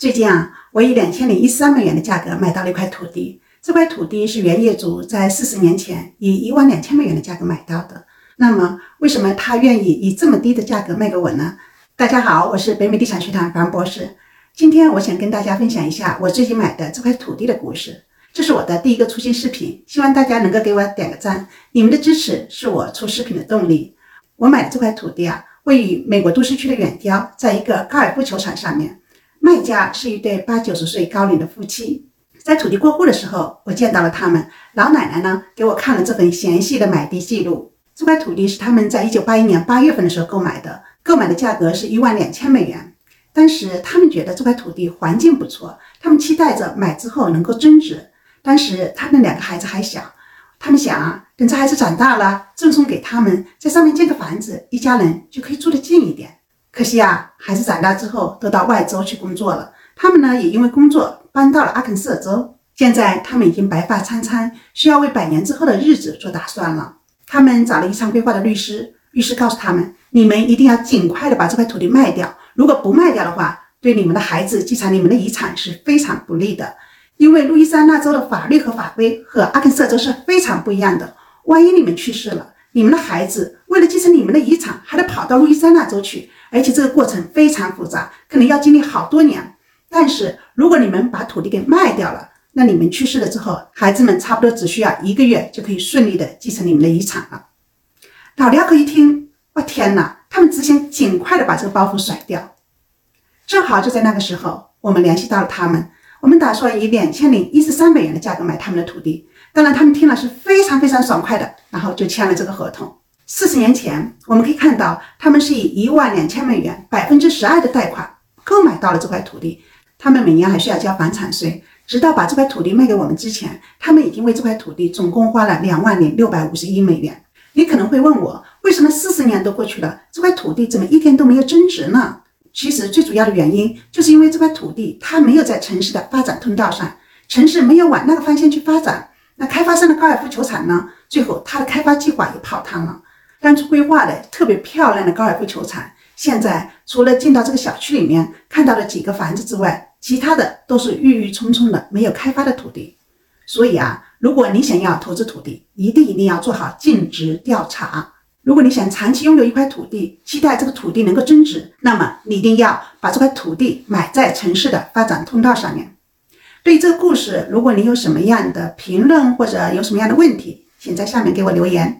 最近啊，我以两千零一十三美元的价格买到了一块土地。这块土地是原业主在四十年前以一万两千美元的价格买到的。那么，为什么他愿意以这么低的价格卖给我呢？大家好，我是北美地产学堂樊博士。今天我想跟大家分享一下我最近买的这块土地的故事。这是我的第一个出新视频，希望大家能够给我点个赞。你们的支持是我出视频的动力。我买的这块土地啊，位于美国都市区的远郊，在一个高尔夫球场上面。卖家是一对八九十岁高龄的夫妻，在土地过户的时候，我见到了他们。老奶奶呢，给我看了这份详细的买地记录。这块土地是他们在一九八一年八月份的时候购买的，购买的价格是一万两千美元。当时他们觉得这块土地环境不错，他们期待着买之后能够增值。当时他们两个孩子还小，他们想啊，等这孩子长大了，赠送给他们，在上面建个房子，一家人就可以住得近一点。可惜啊，孩子长大之后都到外州去工作了。他们呢，也因为工作搬到了阿肯色州。现在他们已经白发苍苍，需要为百年之后的日子做打算了。他们找了遗产规划的律师，律师告诉他们：你们一定要尽快的把这块土地卖掉。如果不卖掉的话，对你们的孩子继承你们的遗产是非常不利的。因为路易斯安那州的法律和法规和阿肯色州是非常不一样的。万一你们去世了，你们的孩子为了继承你们的遗产，还得跑到路易斯安那州去。而且这个过程非常复杂，可能要经历好多年。但是如果你们把土地给卖掉了，那你们去世了之后，孩子们差不多只需要一个月就可以顺利的继承你们的遗产了。老两口一听，我天哪！他们只想尽快的把这个包袱甩掉。正好就在那个时候，我们联系到了他们，我们打算以两千零一十三美元的价格买他们的土地。当然，他们听了是非常非常爽快的，然后就签了这个合同。四十年前，我们可以看到，他们是以一万两千美元、百分之十二的贷款购买到了这块土地。他们每年还需要交房产税。直到把这块土地卖给我们之前，他们已经为这块土地总共花了两万零六百五十一美元。你可能会问我，为什么四十年都过去了，这块土地怎么一天都没有增值呢？其实最主要的原因，就是因为这块土地它没有在城市的发展通道上，城市没有往那个方向去发展。那开发商的高尔夫球场呢？最后它的开发计划也泡汤了。当初规划的特别漂亮的高尔夫球场，现在除了进到这个小区里面看到了几个房子之外，其他的都是郁郁葱葱的没有开发的土地。所以啊，如果你想要投资土地，一定一定要做好尽职调查。如果你想长期拥有一块土地，期待这个土地能够增值，那么你一定要把这块土地买在城市的发展通道上面。对这个故事，如果你有什么样的评论或者有什么样的问题，请在下面给我留言。